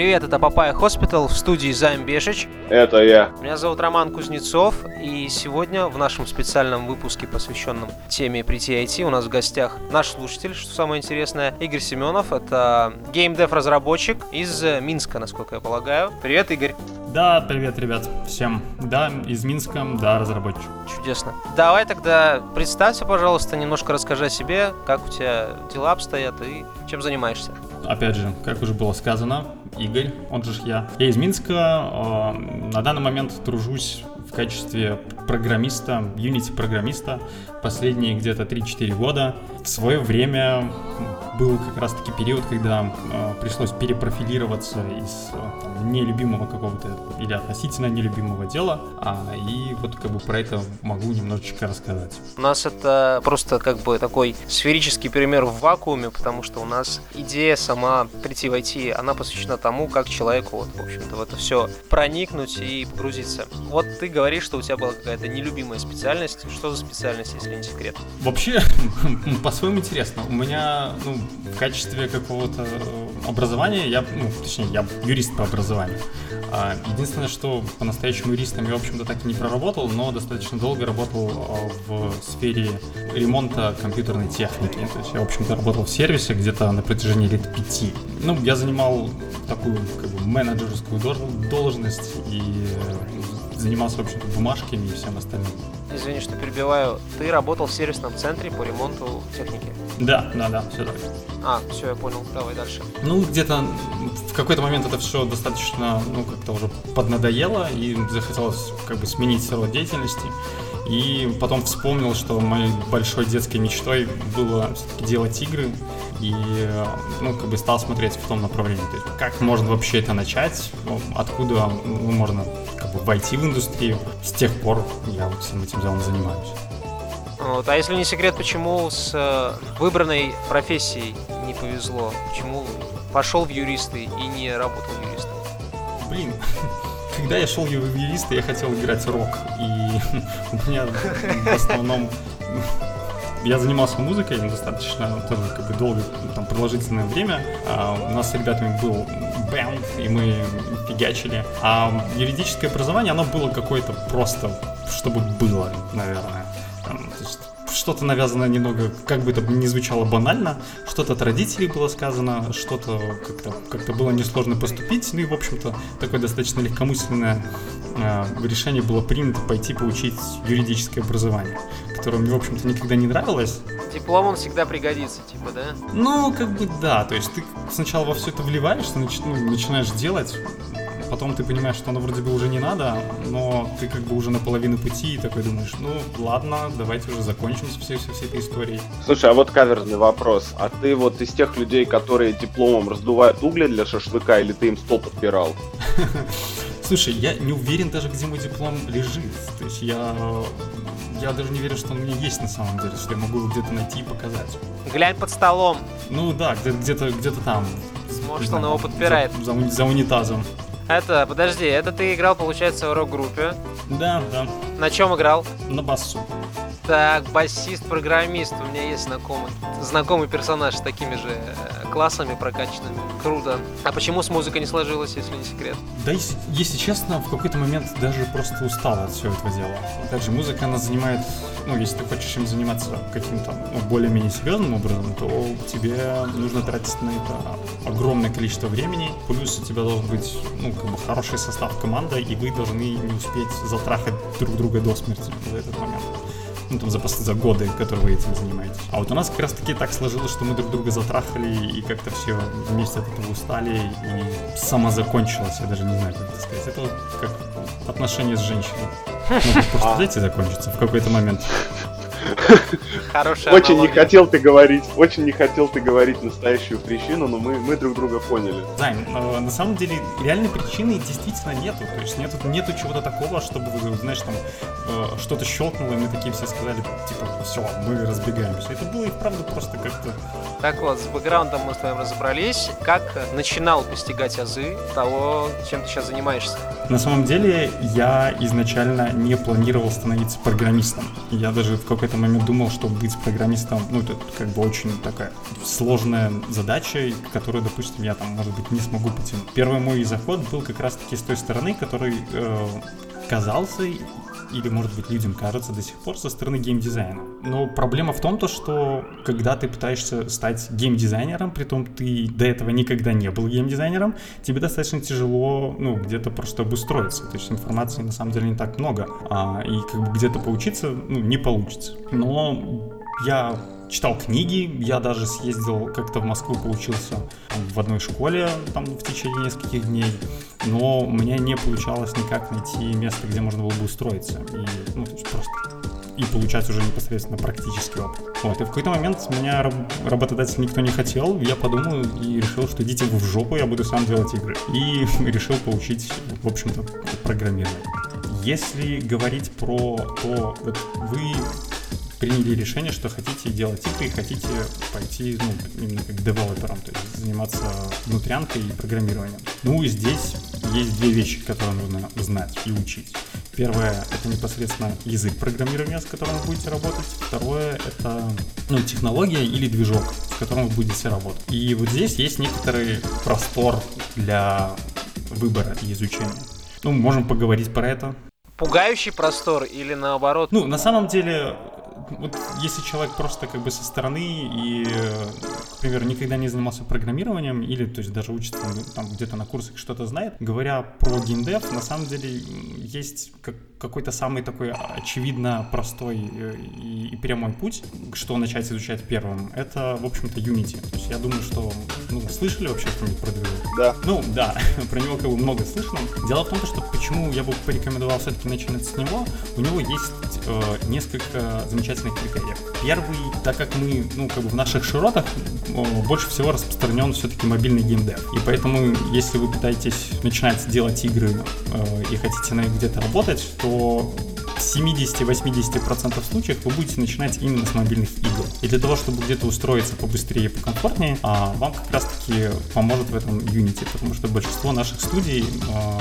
Привет, это Папая Хоспитал в студии Займ Бешич. Это я. Меня зовут Роман Кузнецов, и сегодня в нашем специальном выпуске, посвященном теме прийти IT, у нас в гостях наш слушатель, что самое интересное, Игорь Семенов. Это геймдев-разработчик из Минска, насколько я полагаю. Привет, Игорь. Да, привет, ребят, всем. Да, из Минска, да, разработчик. Чудесно. Давай тогда представься, пожалуйста, немножко расскажи о себе, как у тебя дела обстоят и чем занимаешься. Опять же, как уже было сказано, Игорь, он же я. Я из Минска, э, на данный момент тружусь в качестве программиста, Unity-программиста последние где-то 3-4 года. В свое время был как раз-таки период, когда э, пришлось перепрофилироваться из э, там, нелюбимого какого-то или относительно нелюбимого дела, а, и вот как бы про это могу немножечко рассказать. У нас это просто как бы такой сферический пример в вакууме, потому что у нас идея сама прийти в IT, она посвящена тому, как человеку вот, в общем-то, в это все проникнуть и погрузиться. Вот ты говоришь, что у тебя была какая-то нелюбимая специальность. Что за специальность, если не секрет? Вообще, по-своему интересно. У меня, ну, в качестве какого-то образования, я, ну, точнее, я юрист по образованию. А, единственное, что по-настоящему юристом я, в общем-то, так и не проработал, но достаточно долго работал а, в сфере ремонта компьютерной техники. То есть я, в общем-то, работал в сервисе где-то на протяжении лет пяти. Ну, я занимал такую, как бы, менеджерскую должность и занимался, в общем-то, бумажками и всем остальным. Извини, что перебиваю. Ты работал в сервисном центре по ремонту техники? Да, да, да, все так. А, все, я понял. Давай дальше. Ну, где-то в какой-то момент это все достаточно, ну, как-то уже поднадоело, и захотелось как бы сменить род деятельности. И потом вспомнил, что моей большой детской мечтой было все-таки делать игры. И, ну, как бы стал смотреть в том направлении. То есть, как можно вообще это начать, откуда ну, можно как бы войти в индустрию. С тех пор я вот всем этим делом занимаюсь. Вот. А если не секрет, почему с э, выбранной профессией не повезло? Почему пошел в юристы и не работал юристом? Блин, когда я шел в юристы, я хотел играть рок. И у меня в основном я занимался музыкой достаточно тоже как бы долго, там, продолжительное время. А у нас с ребятами был бэнд, и мы фигачили. А юридическое образование, оно было какое-то просто, чтобы было, наверное что-то навязано немного, как бы это ни звучало банально, что-то от родителей было сказано, что-то как-то как было несложно поступить, ну и, в общем-то, такое достаточно легкомысленное э, решение было принято пойти получить юридическое образование, которое мне, в общем-то, никогда не нравилось. Диплом он всегда пригодится, типа, да? Ну, как бы да, то есть ты сначала во все это вливаешься, начи- ну, начинаешь делать, потом ты понимаешь, что оно вроде бы уже не надо, но ты как бы уже на половину пути и такой думаешь, ну ладно, давайте уже закончим с всей, всей, всей этой историей. Слушай, а вот каверзный вопрос. А ты вот из тех людей, которые дипломом раздувают угли для шашлыка, или ты им стол подпирал? Слушай, я не уверен даже, где мой диплом лежит. То есть я я даже не верю, что он у меня есть на самом деле, что я могу его где-то найти и показать. Глянь под столом. Ну да, где-то где-то там. Может, он его подпирает. За, за, за унитазом. Это, подожди, это ты играл, получается, в рок-группе? Да, да. На чем играл? На басу. Так, басист-программист. У меня есть знакомый, знакомый персонаж с такими же э, классами прокачанными. Круто. А почему с музыкой не сложилось, если не секрет? Да, если, если честно, в какой-то момент даже просто устал от всего этого дела. Опять же, музыка, она занимает, ну, если ты хочешь им заниматься каким-то ну, более-менее серьезным образом, то тебе нужно тратить на это огромное количество времени. Плюс у тебя должен быть, ну, как бы хороший состав команды, и вы должны не успеть затрахать друг друга до смерти в этот момент ну, там, за, за годы, которые вы этим занимаетесь. А вот у нас как раз-таки так сложилось, что мы друг друга затрахали и как-то все вместе от этого устали и само закончилось, я даже не знаю, как это сказать. Это как отношения с женщиной. Могут просто взять и закончиться в какой-то момент. Хорошая Очень не хотел ты говорить, очень не хотел ты говорить настоящую причину, но мы, мы друг друга поняли. Займ, э, на самом деле реальной причины действительно нету. То есть нету, нету чего-то такого, чтобы, знаешь, там э, что-то щелкнуло, и мы такие все сказали, типа, все, мы разбегаемся. Это было и вправду просто как-то... Так вот, с бэкграундом мы с вами разобрались. Как начинал постигать азы того, чем ты сейчас занимаешься? На самом деле, я изначально не планировал становиться программистом. Я даже в какой-то момент думал, что быть программистом, ну, это как бы очень такая сложная задача, которую, допустим, я там, может быть, не смогу потянуть. Первый мой заход был как раз-таки с той стороны, который э, казался или, может быть, людям кажется до сих пор со стороны геймдизайна. Но проблема в том, то, что когда ты пытаешься стать геймдизайнером, при том ты до этого никогда не был геймдизайнером, тебе достаточно тяжело, ну, где-то просто обустроиться. То есть информации на самом деле не так много, а, и как бы где-то поучиться, ну, не получится. Но я читал книги, я даже съездил как-то в Москву, поучился в одной школе там в течение нескольких дней, но у меня не получалось никак найти место, где можно было бы устроиться. И, ну, то есть просто и получать уже непосредственно практический опыт. Вот, и в какой-то момент меня раб- работодатель никто не хотел, я подумал и решил, что идите вы в жопу, я буду сам делать игры. И решил поучить, в общем-то, программирование. Если говорить про то, вот вы приняли решение, что хотите делать игры и хотите пойти, ну, именно как девелопером, то есть заниматься внутрянкой и программированием. Ну, и здесь есть две вещи, которые нужно знать и учить. Первое — это непосредственно язык программирования, с которым вы будете работать. Второе — это ну, технология или движок, с которым вы будете работать. И вот здесь есть некоторый простор для выбора и изучения. Ну, можем поговорить про это. Пугающий простор или наоборот? Ну, на самом деле, вот если человек просто как бы со стороны и, к примеру, никогда не занимался программированием или, то есть даже учится там где-то на курсах что-то знает, говоря про геймдев, на самом деле есть как, какой-то самый такой очевидно простой э, и, и прямой путь, что начать изучать первым. Это, в общем-то, Unity. То есть я думаю, что, ну, слышали вообще что-нибудь про движок? Да. Ну, да, про него как бы много слышно. Дело в том, что почему я бы порекомендовал все-таки начинать с него, у него есть э, несколько замечательных критериев. Первый, так как мы, ну, как бы в наших широтах больше всего распространен все-таки мобильный геймдев. И поэтому, если вы пытаетесь начинать делать игры э, и хотите на них где-то работать, то в 70-80% случаев вы будете начинать именно с мобильных игр. И для того, чтобы где-то устроиться побыстрее и покомфортнее, а, вам как раз-таки поможет в этом Unity, потому что большинство наших студий а,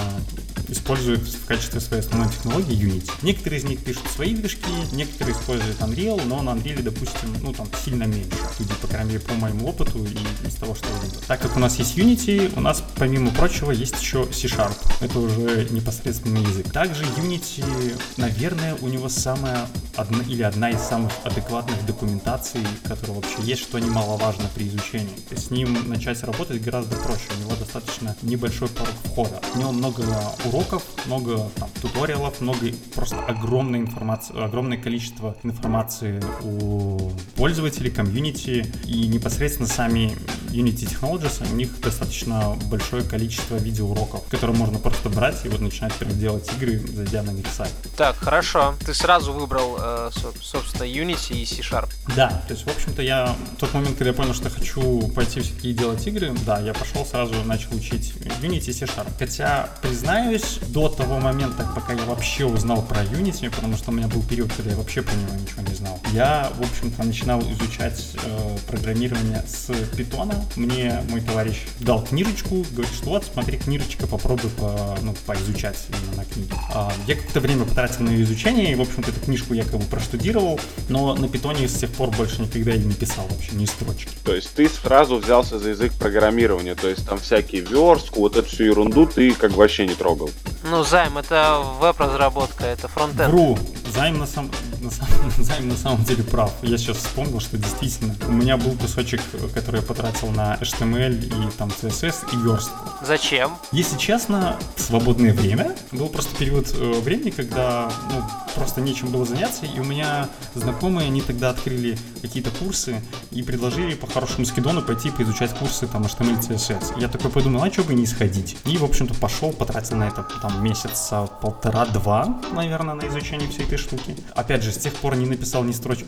используют в качестве своей основной технологии Unity. Некоторые из них пишут свои движки, некоторые используют Unreal, но на Unreal, допустим, ну там сильно меньше студий, по крайней мере, по моему опыту и из того, что я видел. Так как у нас есть Unity, у нас, помимо прочего, есть еще C-Sharp. Это уже непосредственный язык. Также Unity, наверное, у него самая одна или одна из самых адекватных документаций, которая вообще есть, что немаловажно при изучении. С ним начать работать гораздо проще. У него достаточно небольшой порог входа. У него много уроков, много там, туториалов, много просто огромной информации, огромное количество информации у пользователей, комьюнити и непосредственно сами Unity Technologies, у них достаточно большое количество видеоуроков, которые можно просто брать и вот начинать прям делать игры, зайдя на них сайт. Так, хорошо. Ты сразу выбрал, э, собственно, Unity и C-Sharp. Да, то есть, в общем-то, я в тот момент, когда я понял, что хочу пойти все-таки делать игры, да, я пошел сразу, начал учить Unity и C-Sharp. Хотя, признаюсь, до того момента, пока я вообще узнал про Unity, потому что у меня был период, когда я вообще про него ничего не знал, я, в общем-то, начинал изучать э, программирование с Python. Мне мой товарищ дал книжечку, говорит, что вот, смотри, книжечка, попробуй по, ну, поизучать именно на книге. А, я какое-то время потратил на ее изучение, и, в общем-то, эту книжку я как бы проштудировал, но на питоне с тех пор больше никогда и не писал вообще ни строчки. То есть ты сразу взялся за язык программирования, то есть там всякие верстку, вот эту всю ерунду ты как вообще не трогал. Ну, займ, это веб-разработка, это фронтенд. Вру. Займ на, сам, на, сам, займ на самом деле прав. Я сейчас вспомнил, что действительно у меня был кусочек, который я потратил на HTML и там CSS и верстку. Зачем? Если честно, свободное время был просто период э, времени, когда ну, просто нечем было заняться, и у меня знакомые, они тогда открыли какие-то курсы и предложили по хорошему скидону пойти поизучать курсы там HTML, CSS. Я такой подумал, а что бы не сходить? И, в общем-то, пошел, потратил на это там месяца полтора-два, наверное, на изучение всей этой штуки. Опять же, с тех пор не написал ни строчки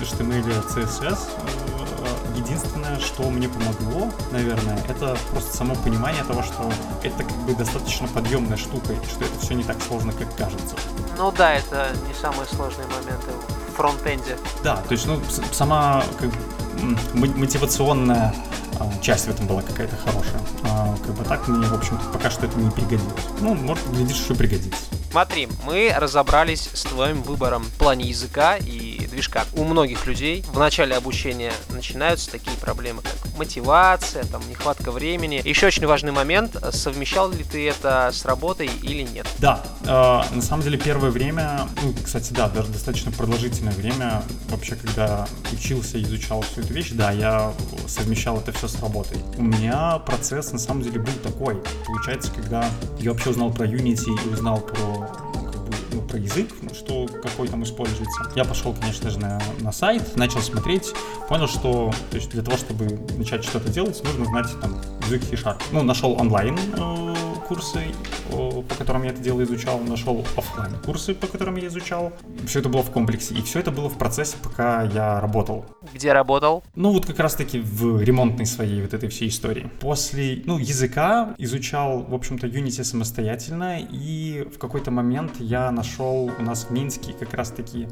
HTML, CSS. Единственное, что мне помогло, наверное, это просто само понимание того, что это как бы достаточно подъемная штука, и что это все не так сложно, как кажется. Ну да, это не самые сложные моменты в фронтенде. Да, то есть, ну, сама как мотивационная часть в этом была какая-то хорошая. А, как бы так мне, в общем-то, пока что это не пригодилось. Ну, может, глядишь, еще пригодится. Смотри, мы разобрались с твоим выбором в плане языка и движка. У многих людей в начале обучения начинаются такие проблемы, как мотивация, там, нехватка времени. Еще очень важный момент, совмещал ли ты это с работой или нет? Да, э, на самом деле первое время, ну, кстати, да, даже достаточно продолжительное время, вообще, когда учился, изучал всю эту вещь, да, я совмещал это все с работой. У меня процесс, на самом деле, был такой. Получается, когда я вообще узнал про Unity и узнал про про язык, что какой там используется. Я пошел, конечно же, на, на сайт, начал смотреть, понял, что то есть для того, чтобы начать что-то делать, нужно знать там язык C-Sharp. Ну, нашел онлайн э, курсы, по которым я это дело изучал, нашел офлайн курсы, по которым я изучал. Все это было в комплексе, и все это было в процессе, пока я работал. Где работал? Ну, вот как раз-таки в ремонтной своей вот этой всей истории. После, ну, языка изучал, в общем-то, Unity самостоятельно, и в какой-то момент я нашел у нас в Минске как раз-таки,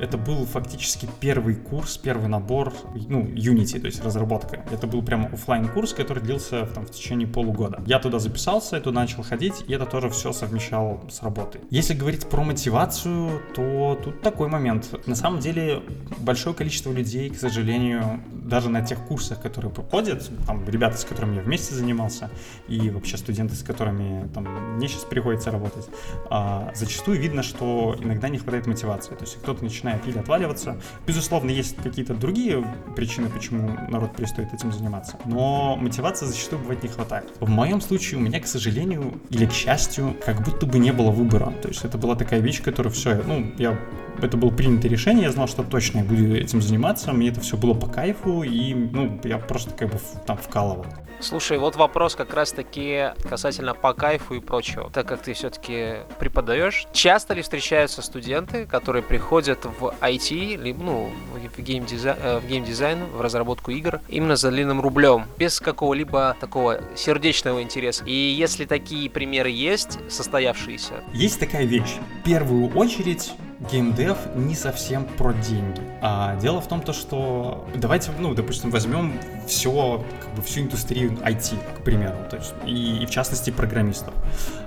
это был фактически первый курс, первый набор, ну, Unity, то есть разработка. Это был прямо офлайн курс который длился там, в течение полугода. Я туда записался, туда начал ходить, и это тоже все совмещал с работой. Если говорить про мотивацию, то тут такой момент. На самом деле, большое количество людей, к сожалению, даже на тех курсах, которые проходят, там ребята, с которыми я вместе занимался, и вообще студенты, с которыми там мне сейчас приходится работать, а, зачастую видно, что иногда не хватает мотивации. То есть кто-то начинает или отваливаться. Безусловно, есть какие-то другие причины, почему народ перестает этим заниматься. Но мотивации зачастую бывает не хватает. В моем случае у меня, к сожалению или к счастью, как будто бы не было выбора. То есть это была такая вещь, которая все, ну, я это было принято решение, я знал, что точно я буду этим заниматься, мне это все было по кайфу, и, ну, я просто как бы там вкалывал. Слушай, вот вопрос как раз-таки касательно по кайфу и прочего. Так как ты все-таки преподаешь, часто ли встречаются студенты, которые приходят в IT, либо, ну, в геймдизайн, э, в геймдизайн, в разработку игр, именно за длинным рублем, без какого-либо такого сердечного интереса? И если такие примеры есть, состоявшиеся? Есть такая вещь. В первую очередь геймдев не совсем про деньги. А дело в том, то, что давайте, ну, допустим, возьмем все, как бы всю индустрию IT, к примеру, то есть, и, и в частности программистов.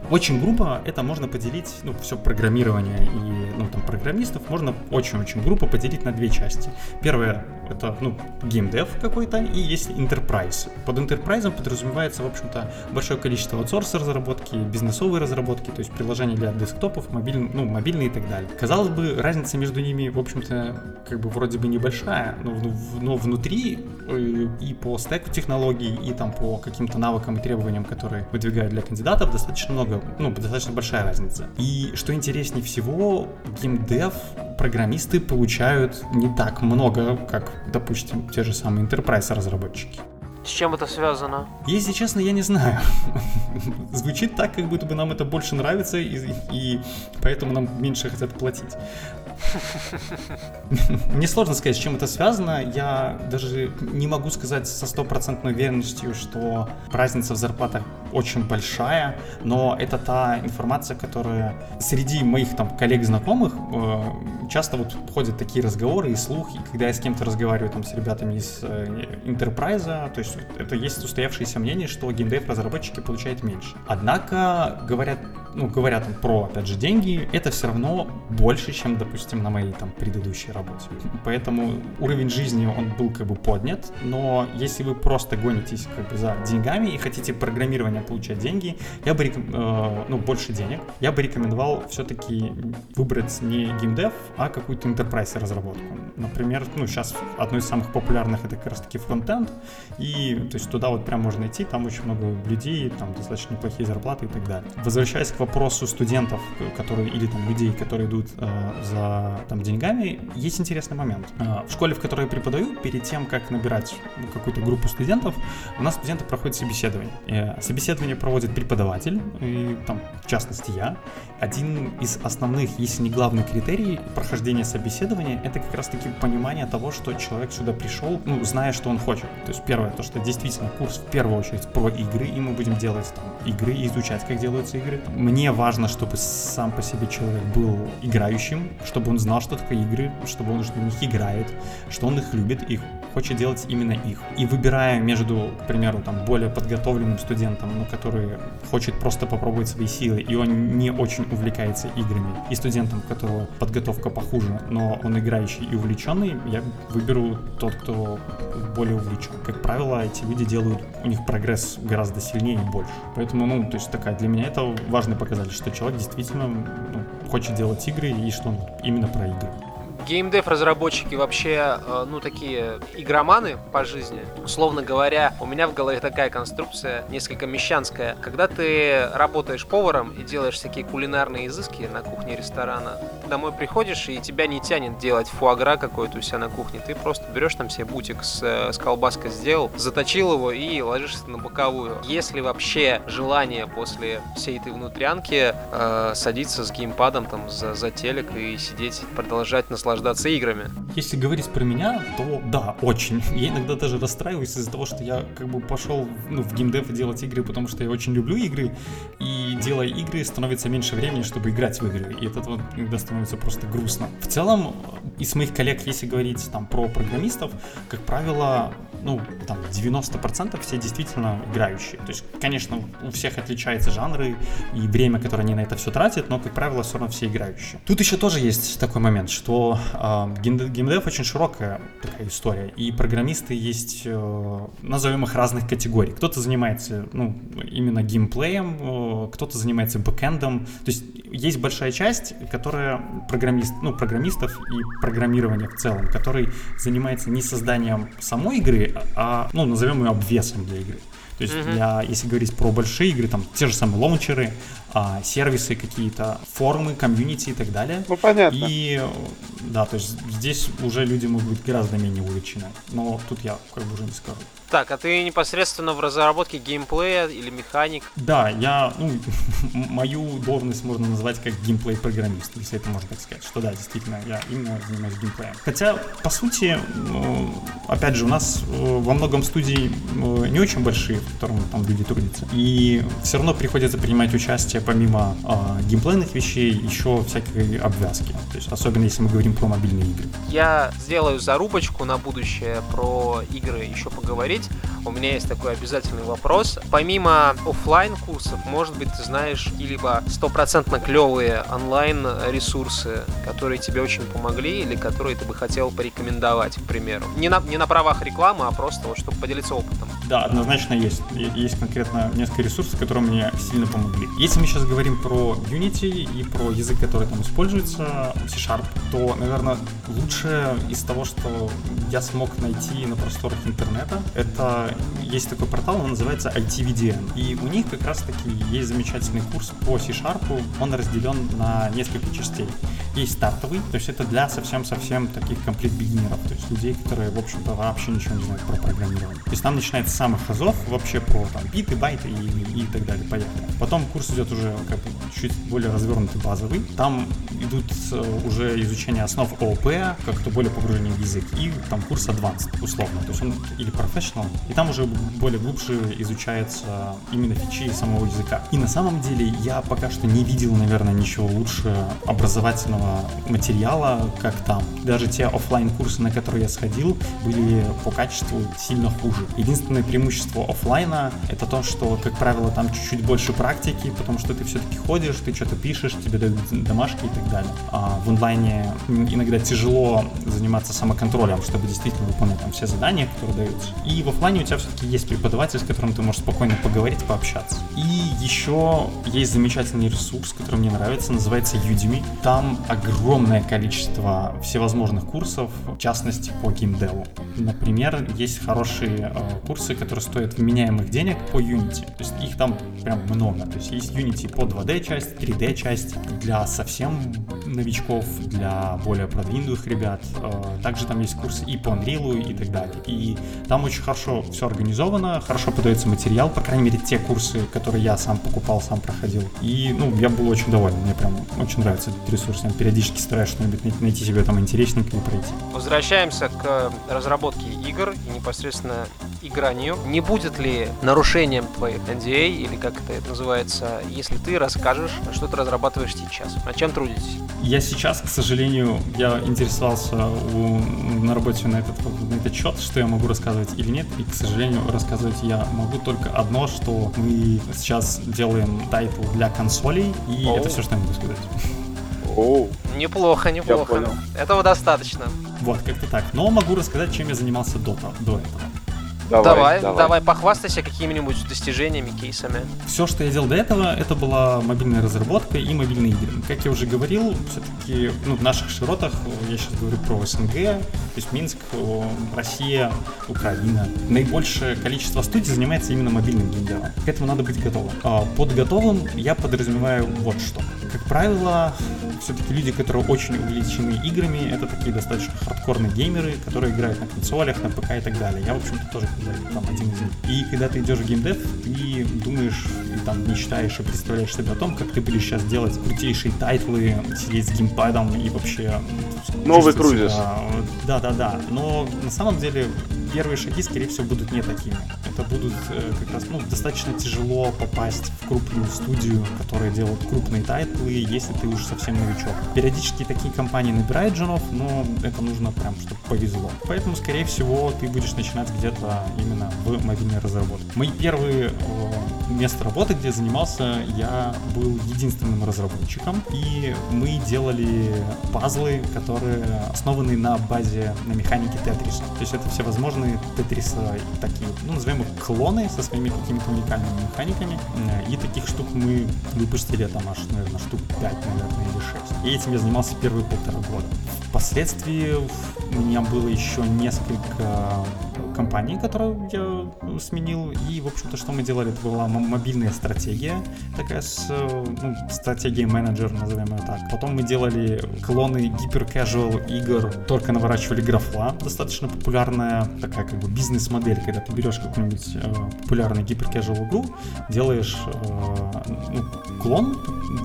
Очень грубо это можно поделить, ну, все программирование и, ну, там, программистов можно очень-очень грубо поделить на две части. Первое — это, ну, геймдев какой-то, и есть enterprise. Под enterprise подразумевается, в общем-то, большое количество аутсорса разработки, бизнесовые разработки, то есть приложения для десктопов, мобиль, ну, мобильные и так далее. Казалось бы, разница между ними, в общем-то, как бы вроде бы небольшая, но, но внутри э, и по стеку технологий, и там по каким-то навыкам и требованиям, которые выдвигают для кандидатов, достаточно много, ну, достаточно большая разница. И что интереснее всего, геймдев программисты получают не так много, как, допустим, те же самые enterprise разработчики. С чем это связано? Если честно, я не знаю. Звучит так, как будто бы нам это больше нравится, и, и поэтому нам меньше хотят платить. Мне сложно сказать, с чем это связано. Я даже не могу сказать со стопроцентной уверенностью, что разница в зарплатах очень большая, но это та информация, которая среди моих там коллег-знакомых э, часто вот ходят такие разговоры и слухи, когда я с кем-то разговариваю там с ребятами из э, Enterprise, то есть это есть устоявшееся мнение, что геймдев-разработчики получают меньше. Однако говорят ну, говоря там про, опять же, деньги, это все равно больше, чем, допустим, на моей там предыдущей работе. Поэтому уровень жизни, он был как бы поднят, но если вы просто гонитесь как бы за деньгами и хотите программирование получать деньги, я бы, э, ну, больше денег, я бы рекомендовал все-таки выбрать не геймдев, а какую-то enterprise разработку. Например, ну, сейчас одно из самых популярных это как раз таки фронтенд, и то есть туда вот прям можно идти, там очень много людей, там достаточно неплохие зарплаты и так далее. Возвращаясь к вопросу студентов, которые или там людей, которые идут э, за там деньгами, есть интересный момент. Э, в школе, в которой я преподаю, перед тем, как набирать какую-то группу студентов, у нас студенты проходят собеседование. Э, собеседование проводит преподаватель, и, там, в частности я. Один из основных, если не главный критерий прохождения собеседования, это как раз-таки понимание того, что человек сюда пришел, ну, зная, что он хочет. То есть первое, то, что действительно курс в первую очередь про игры, и мы будем делать там игры и изучать, как делаются игры. Мне важно, чтобы сам по себе человек был играющим, чтобы он знал, что такое игры, чтобы он в них играет, что он их любит, и хочет делать именно их. И выбирая между, к примеру, там, более подготовленным студентом, ну, который хочет просто попробовать свои силы, и он не очень увлекается играми, и студентом, у которого подготовка похуже, но он играющий и увлеченный, я выберу тот, кто более увлечен. Как правило, эти люди делают, у них прогресс гораздо сильнее и больше. Поэтому, ну, то есть такая, для меня это важный показатель, что человек действительно ну, хочет делать игры и что он именно про игры геймдев разработчики вообще, э, ну, такие игроманы по жизни. Условно говоря, у меня в голове такая конструкция, несколько мещанская. Когда ты работаешь поваром и делаешь всякие кулинарные изыски на кухне ресторана, домой приходишь и тебя не тянет делать фуагра какой-то у себя на кухне. Ты просто берешь там себе бутик с, э, с колбаской сделал, заточил его и ложишься на боковую. Если вообще желание после всей этой внутрянки э, садиться с геймпадом там за, за телек и сидеть, продолжать наслаждаться наслаждаться играми. Если говорить про меня, то да, очень. Я иногда даже расстраиваюсь из-за того, что я как бы пошел ну, в геймдев делать игры, потому что я очень люблю игры, и делая игры, становится меньше времени, чтобы играть в игры, и от этого иногда становится просто грустно. В целом, из моих коллег, если говорить там про программистов, как правило, ну, там, 90% все действительно играющие. То есть, конечно, у всех отличаются жанры и время, которое они на это все тратят, но, как правило, все равно все играющие. Тут еще тоже есть такой момент, что э, геймдев очень широкая такая история, и программисты есть, э, назовем их разных категорий. Кто-то занимается, ну, именно геймплеем, э, кто-то занимается бэкэндом. То есть есть большая часть, которая программист, ну, программистов и программирования в целом, который занимается не созданием самой игры, а, ну, назовем ее обвесом для игры. То есть, mm-hmm. для, если говорить про большие игры, там те же самые лаунчеры, а, сервисы какие-то, форумы, комьюнити и так далее. Ну, понятно. И да, то есть здесь уже люди могут быть гораздо менее увлечены. Но тут я как бы уже не скажу. Так, а ты непосредственно в разработке геймплея или механик? Да, я, ну, мою должность можно назвать как геймплей-программист, если это можно так сказать. Что да, действительно, я именно занимаюсь геймплеем. Хотя, по сути, э, опять же, у нас э, во многом студии э, не очень большие, в котором там люди трудятся. И все равно приходится принимать участие помимо э, геймплейных вещей еще всякой обвязки. То есть, особенно если мы говорим про мобильные игры. Я сделаю зарубочку на будущее про игры еще поговорить. У меня есть такой обязательный вопрос. Помимо офлайн курсов, может быть, ты знаешь какие-либо стопроцентно клевые онлайн ресурсы, которые тебе очень помогли или которые ты бы хотел порекомендовать, к примеру. Не на, не на правах рекламы, а просто вот, чтобы поделиться опытом. Да, однозначно есть. Есть конкретно несколько ресурсов, которые мне сильно помогли. Если мы сейчас говорим про Unity и про язык, который там используется, C-Sharp, то, наверное, лучшее из того, что я смог найти на просторах интернета, это есть такой портал, он называется ITVDN. И у них как раз-таки есть замечательный курс по C-Sharp, он разделен на несколько частей. Есть стартовый, то есть это для совсем-совсем таких комплект бигнеров, то есть людей, которые, в общем-то, вообще ничего не знают про программирование. То есть там начинается самых азов вообще про там биты, байты и, и так далее, поехали. Потом курс идет уже как бы чуть более развернутый, базовый. Там идут э, уже изучение основ ООП, как-то более погружение в язык, и там курс Advanced, условно, то есть он или Professional, и там уже более глубже изучается именно фичи самого языка. И на самом деле я пока что не видел, наверное, ничего лучше образовательного материала, как там. Даже те офлайн курсы на которые я сходил, были по качеству сильно хуже. Единственное преимущество офлайна это то, что, как правило, там чуть-чуть больше практики, потому что ты все-таки ходишь, ты что-то пишешь, тебе дают домашки и так далее. А в онлайне иногда тяжело заниматься самоконтролем, чтобы действительно выполнять там все задания, которые даются. И в офлайне у тебя все-таки есть преподаватель, с которым ты можешь спокойно поговорить, пообщаться. И еще есть замечательный ресурс, который мне нравится, называется Udemy. Там огромное количество всевозможных курсов, в частности по геймдеву. Например, есть хорошие э, курсы, которые стоят вменяемых денег по Unity. То есть их там прям много. То есть есть Unity по 2D часть, 3D часть для совсем новичков, для более продвинутых ребят. Э, также там есть курсы и по Unreal и так далее. И там очень хорошо все организовано, хорошо подается материал, по крайней мере, те курсы, которые я сам покупал, сам проходил. И, ну, я был очень доволен, мне прям очень нравится этот ресурс. Я периодически стараюсь что-нибудь найти себе там интересненькое и пройти. Возвращаемся к разработке игр и непосредственно и гранью. Не будет ли нарушением твоих NDA, или как это называется, если ты расскажешь, что ты разрабатываешь сейчас, над чем трудитесь? Я сейчас, к сожалению, я интересовался у, на работе на этот, на этот счет, что я могу рассказывать или нет, и, к сожалению, рассказывать я могу только одно, что мы сейчас делаем title для консолей, и Оу. это все, что я могу сказать. Оу. Неплохо, неплохо. Этого достаточно. Вот, как-то так. Но могу рассказать, чем я занимался до, до этого. Давай, давай, давай. давай похвастайся какими-нибудь достижениями, кейсами. Все, что я делал до этого, это была мобильная разработка и мобильные игры. Как я уже говорил, все-таки ну, в наших широтах, я сейчас говорю про СНГ, то есть Минск, Россия, Украина. Наибольшее количество студий занимается именно мобильным геймдевом. К этому надо быть готовым. А под готовым я подразумеваю вот что. Как правило, все-таки люди, которые очень увлечены играми, это такие достаточно хардкорные геймеры, которые играют на консолях, на ПК и так далее. Я, в общем-то, тоже там один из них. И когда ты идешь в геймдев, ты думаешь, и там мечтаешь и представляешь себе о том, как ты будешь сейчас делать крутейшие title ы, сидеть с геймпадом и вообще... Новый Crysis. Да-да-да. Но на самом деле первые шаги, скорее всего, будут не такими. Это будут э, как раз, ну, достаточно тяжело попасть в крупную студию, которая делает крупные title ы, если ты уже совсем новичок. Периодически такие компании набирают джунов, но это нужно прям, чтобы повезло. Поэтому, скорее всего, ты будешь начинать где-то именно в мобильной разработке. Мои первые э, место работы, где я занимался, я был единственным разработчиком, и мы делали пазлы, которые основаны на базе, на механике Тетриса. То есть это все возможные Тетриса такие, ну, назовем их клоны со своими какими-то уникальными механиками. И таких штук мы выпустили там аж, наверное, штук 5, наверное, или 6. И этим я занимался первые полтора года. Впоследствии у меня было еще несколько компании, которую я сменил. И, в общем-то, что мы делали, это была мобильная стратегия, такая с, ну, стратегия менеджер, назовем ее так. Потом мы делали клоны гипер-casual игр, только наворачивали графла, достаточно популярная такая как бы бизнес-модель, когда ты берешь какую-нибудь э, популярную гипер-casual игру, делаешь э, ну, клон,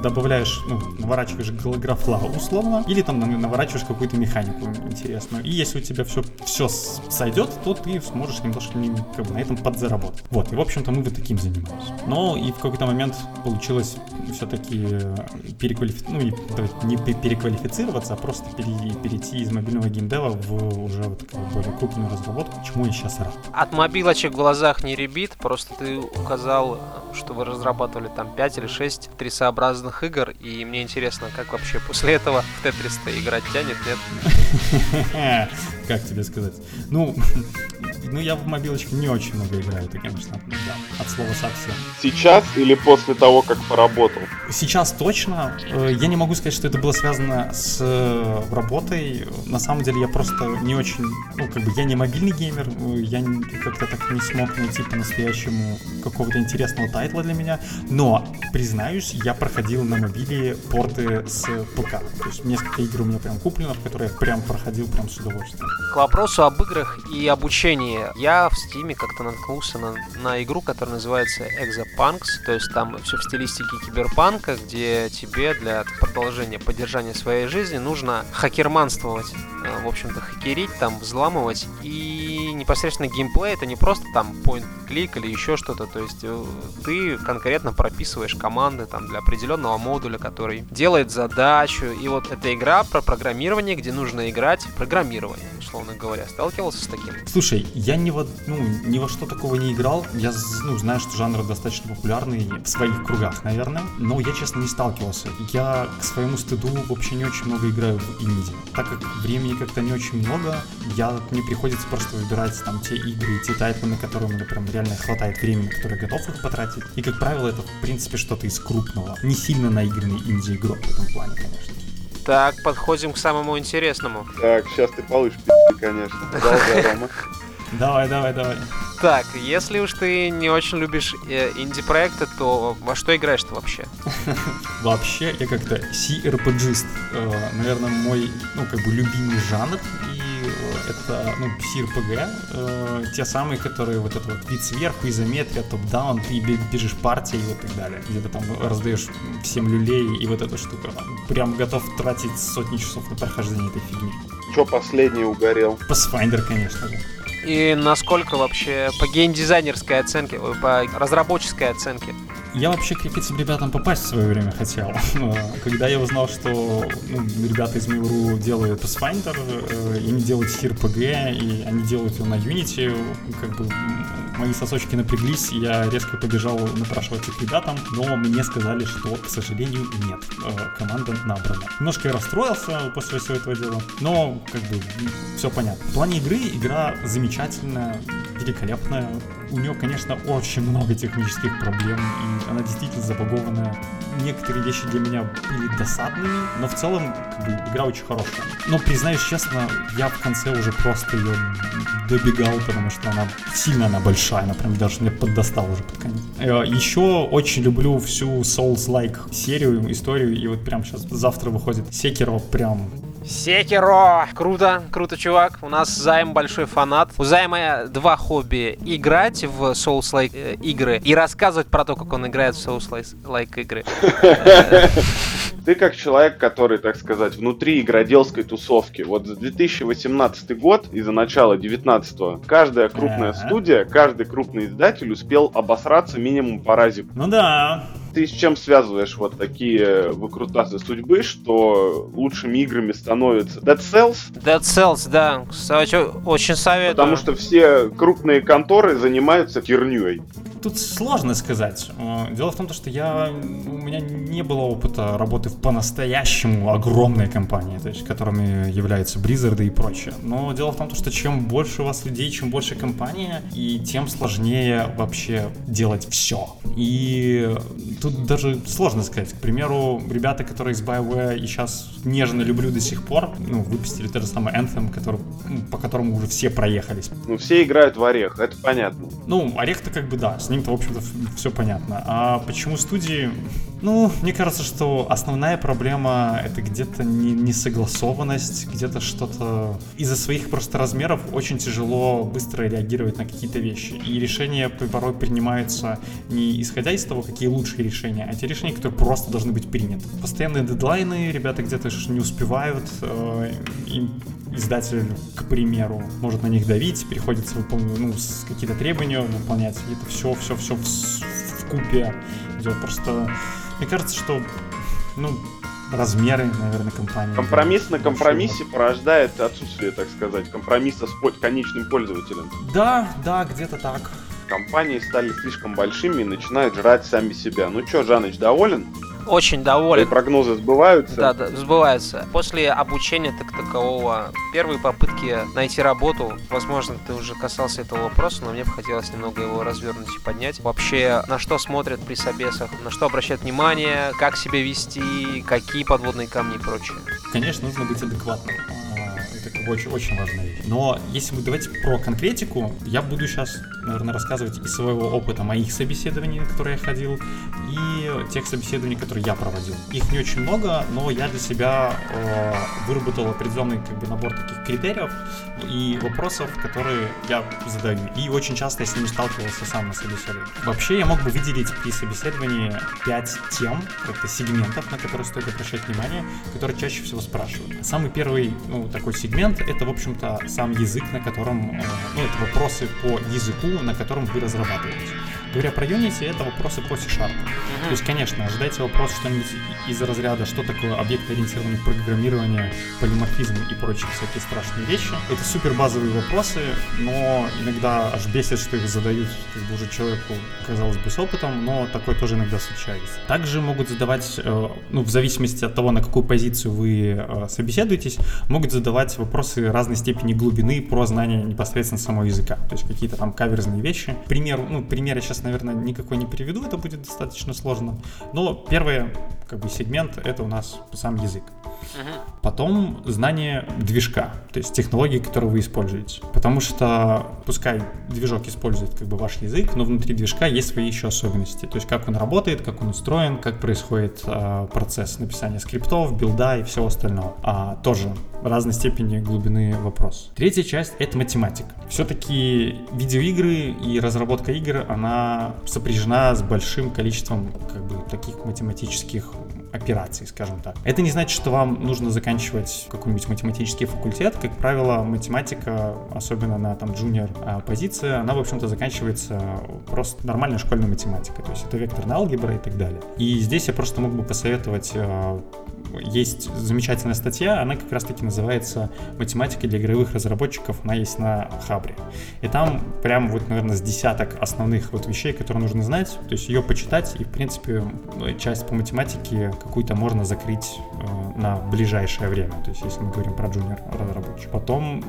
добавляешь, ну, наворачиваешь графла условно, или там наворачиваешь какую-то механику интересную. И если у тебя все, все сойдет, то ты сможешь немножко как бы, на этом подзаработать. Вот, и в общем-то мы вот таким занимались. Но и в какой-то момент получилось все-таки переквалифицироваться, ну не переквалифицироваться, а просто перейти из мобильного геймдева в уже вот более крупную разработку, чему я сейчас рад. От мобилочек в глазах не ребит, просто ты указал, что вы разрабатывали там 5 или 6 трисообразных игр, и мне интересно, как вообще после этого в Тетрис-то играть тянет, нет? Как тебе сказать? Ну, ну, я в мобилочке не очень много играю, это, конечно, да, от слова совсем. Сейчас или после того, как поработал? Сейчас точно. Э, я не могу сказать, что это было связано с э, работой. На самом деле я просто не очень, ну, как бы я не мобильный геймер, э, я как-то так не смог найти по-настоящему какого-то интересного тайтла для меня. Но, признаюсь, я проходил на мобиле порты с ПК. То есть несколько игр у меня прям куплено, которые я прям проходил прям с удовольствием. К вопросу об играх и обучении я в Стиме как-то наткнулся на, на игру, которая называется Exopunks, то есть там все в стилистике киберпанка, где тебе для продолжения поддержания своей жизни нужно хакерманствовать, э, в общем-то хакерить, там взламывать, и непосредственно геймплей это не просто там point-клик или еще что-то, то есть э, ты конкретно прописываешь команды там для определенного модуля, который делает задачу, и вот эта игра про программирование, где нужно играть в программирование, условно говоря. Сталкивался с таким? Слушай, я ни во, ну, ни во что такого не играл. Я ну, знаю, что жанр достаточно популярный в своих кругах, наверное. Но я, честно, не сталкивался. Я к своему стыду вообще не очень много играю в инди. Так как времени как-то не очень много, я, мне приходится просто выбирать там те игры те title ы, на которые мне прям реально хватает времени, которые готов их потратить. И, как правило, это, в принципе, что-то из крупного. Не сильно наигранный инди-игрок в этом плане, конечно. Так, подходим к самому интересному. Так, сейчас ты получишь пи***, конечно. Продолжай, Рома. Давай, давай, давай. Так, если уж ты не очень любишь э, инди-проекты, то во что играешь-то вообще? Вообще, я как-то CRPG-ст, э, наверное, мой, ну, как бы любимый жанр, это, ну, CRPG, э, те самые, которые вот этот вот вид сверху, изометрия, топ-даун, ты бежишь партией и вот так далее, где ты там раздаешь всем люлей и вот эта штука. Прям готов тратить сотни часов на прохождение этой фигни. Чё последний угорел? Pathfinder, конечно же. И насколько вообще по геймдизайнерской оценке, по разработческой оценке? Я вообще к этим ребятам попасть в свое время хотел. Когда я узнал, что ну, ребята из Mail.ru делают Pathfinder, э, и они делают PG, и они делают его на Unity, как бы мои сосочки напряглись, я резко побежал напрашивать их ребятам, но мне сказали, что, к сожалению, нет. Э, команда набрана. Немножко я расстроился после всего этого дела, но как бы все понятно. В плане игры игра замечательная, великолепная. У нее, конечно, очень много технических проблем, и она действительно забагованная. Некоторые вещи для меня были досадными, но в целом как бы, игра очень хорошая. Но признаюсь честно, я в конце уже просто ее добегал, потому что она сильно она большая, она прям даже мне поддостала уже под конец. Э, Еще очень люблю всю Souls-like серию, историю, и вот прям сейчас завтра выходит Sekiro, прям Секиро! Круто, круто, чувак. У нас Займ большой фанат. У Займа два хобби. Играть в Souls-like э, игры и рассказывать про то, как он играет в Souls-like игры. Ты как человек, который, так сказать, внутри игроделской тусовки. Вот за 2018 год и за начало 2019 каждая крупная студия, каждый крупный издатель успел обосраться минимум по разику. Ну да, Ты с чем связываешь вот такие выкрутасы судьбы, что лучшими играми становятся Dead Cells, Dead Cells, да. Кстати, очень советую. потому что все крупные конторы занимаются херней. Тут сложно сказать. Э, Дело в том, что я, у меня не было опыта работы в по-настоящему огромной компании, то есть которыми являются Blizzard и прочее. Но дело в том, что чем больше у вас людей, чем больше компания, и тем сложнее вообще делать все. И тут даже сложно сказать. К примеру, ребята, которые из BioWare и сейчас нежно люблю до сих пор, ну, выпустили тот же самый Anthem, который, ну, по которому уже все проехались. Ну, все играют в орех, это понятно. Ну, Орех-то как бы да, с ним-то, в общем-то, все понятно. А почему студии? Ну, мне кажется, что основная проблема это где-то не- несогласованность, где-то что-то... Из-за своих просто размеров очень тяжело быстро реагировать на какие-то вещи. И решения порой принимаются не исходя из того, какие лучшие решения, а те решения, которые просто должны быть приняты. Постоянные дедлайны, ребята где-то не успевают, э, издатель, к примеру, может на них давить, приходится выполнять, ну, какие-то требования выполнять, это все, все, все в, в купе идет. Просто мне кажется, что, ну, размеры, наверное, компании. Компромисс на компромиссе порождает отсутствие, так сказать, компромисса с конечным пользователем. Да, да, где-то так. Компании стали слишком большими и начинают жрать сами себя. Ну чё, Жаныч, доволен? Очень доволен. прогнозы сбываются? Да, да, сбывается. После обучения так такового, первые попытки найти работу, возможно, ты уже касался этого вопроса, но мне бы хотелось немного его развернуть и поднять. Вообще, на что смотрят при собесах, на что обращают внимание, как себя вести, какие подводные камни и прочее. Конечно, нужно быть адекватным. А, Это очень, очень важная вещь. Но если мы давайте про конкретику, я буду сейчас, наверное, рассказывать из своего опыта моих собеседований, на которые я ходил, и тех собеседований, которые я проводил. Их не очень много, но я для себя э, выработал определенный как бы набор таких критериев и вопросов, которые я задаю. И очень часто я с ними сталкивался сам на собеседовании. Вообще я мог бы выделить при собеседовании 5 тем, как-то сегментов, на которые стоит обращать внимание, которые чаще всего спрашивают. Самый первый ну, такой сегмент это, в общем-то, сам язык, на котором, э, ну, это вопросы по языку, на котором вы разрабатываете. Говоря про Unity, это вопросы по C-Sharp. То есть, конечно, ожидайте вопрос что-нибудь из разряда, что такое объект-ориентированное программирование, полиморфизм и прочие всякие страшные вещи. Это супер базовые вопросы, но иногда аж бесит, что их задают как бы уже человеку, казалось бы, с опытом, но такое тоже иногда случается. Также могут задавать, э, ну, в зависимости от того, на какую позицию вы э, собеседуетесь, могут задавать вопросы разной степени глубины про знание непосредственно самого языка. То есть какие-то там каверзные вещи. Пример, ну, пример я сейчас, наверное, никакой не приведу, это будет достаточно сложно. Но первый как бы сегмент это у нас сам язык. Потом знание движка, то есть технологии, которые вы используете. Потому что пускай движок использует как бы ваш язык, но внутри движка есть свои еще особенности. То есть как он работает, как он устроен, как происходит а, процесс написания скриптов, билда и всего остального. А, тоже разной степени глубины вопрос. Третья часть это математика. Все-таки видеоигры и разработка игр, она сопряжена с большим количеством как бы таких математических операций, скажем так. Это не значит, что вам нужно заканчивать какой-нибудь математический факультет. Как правило, математика, особенно на там джуниор а, позиции, она, в общем-то, заканчивается просто нормальной школьной математикой. То есть это векторная алгебра и так далее. И здесь я просто мог бы посоветовать а, есть замечательная статья, она как раз-таки называется «Математика для игровых разработчиков», она есть на Хабре. И там прям вот, наверное, с десяток основных вот вещей, которые нужно знать, то есть ее почитать, и, в принципе, часть по математике какую-то можно закрыть э, на ближайшее время, то есть если мы говорим про джуниор разработчик. Потом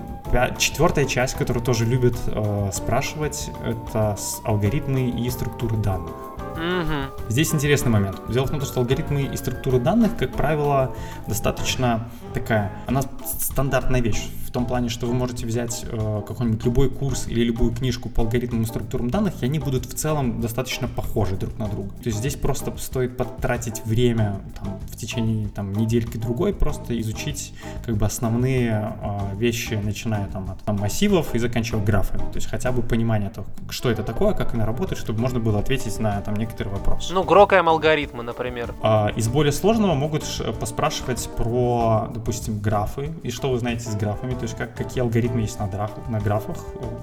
четвертая часть, которую тоже любят э, спрашивать, это алгоритмы и структуры данных. Угу. Здесь интересный момент. Дело в том, что алгоритмы и структуры данных, как правило, достаточно такая, она стандартная вещь том плане, что вы можете взять э, какой-нибудь любой курс или любую книжку по алгоритмам и структурам данных, и они будут в целом достаточно похожи друг на друга. То есть здесь просто стоит потратить время там, в течение там, недельки другой, просто изучить как бы основные э, вещи, начиная там, от там, массивов и заканчивая графами. То есть хотя бы понимание того, что это такое, как она работает, чтобы можно было ответить на там, некоторые вопросы. Ну, грокаем алгоритмы, например. А, из более сложного могут поспрашивать про, допустим, графы, и что вы знаете с графами, то есть как, какие алгоритмы есть на, драх, на графах,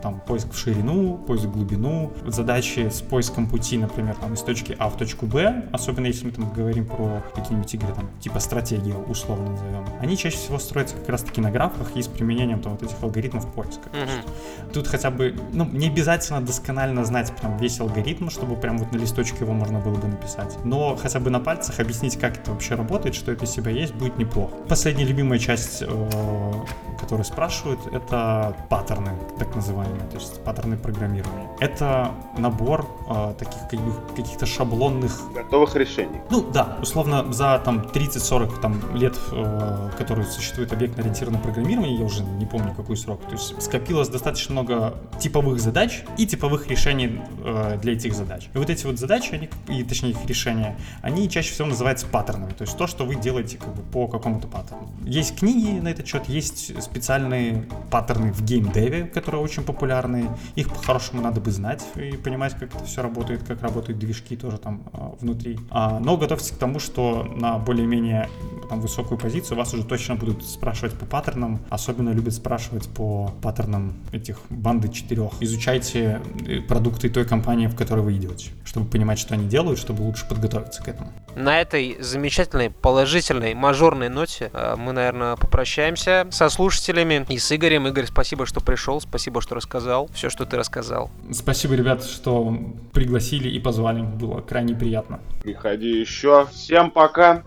там поиск в ширину, поиск в глубину, задачи с поиском пути, например, там, из точки А в точку Б, особенно если мы там говорим про какие-нибудь игры, там, типа стратегии, условно назовем, они чаще всего строятся как раз-таки на графах и с применением там, вот этих алгоритмов поиска. Mm-hmm. Тут хотя бы, ну, не обязательно досконально знать прям весь алгоритм, чтобы прям вот на листочке его можно было бы написать, но хотя бы на пальцах объяснить, как это вообще работает, что это из себя есть, будет неплохо. Последняя любимая часть, э, которая спрашивают, это паттерны, так называемые, то есть паттерны программирования. Это набор э, таких как бы, каких-то шаблонных... Готовых решений. Ну да, условно за там 30-40 там, лет, э, которые существует объектно-ориентированное программирование, я уже не помню какой срок, то есть скопилось достаточно много типовых задач и типовых решений для этих задач. И вот эти вот задачи, они, и точнее их решения, они чаще всего называются паттернами, то есть то, что вы делаете как бы по какому-то паттерну. Есть книги на этот счет, есть специальные паттерны в геймдеве, которые очень популярны. Их по-хорошему надо бы знать и понимать, как это все работает, как работают движки тоже там э, внутри. А, но готовьтесь к тому, что на более-менее там высокую позицию вас уже точно будут спрашивать по паттернам. Особенно любят спрашивать по паттернам этих банды четырех. Изучайте э, продукты той компании, в которой вы идете, чтобы понимать, что они делают, чтобы лучше подготовиться к этому. На этой замечательной, положительной, мажорной ноте э, мы, наверное, попрощаемся со слушателями и с Игорем. Игорь, спасибо, что пришел, спасибо, что рассказал все, что ты рассказал. Спасибо, ребят, что пригласили и позвали. Было крайне приятно. Приходи еще. Всем пока.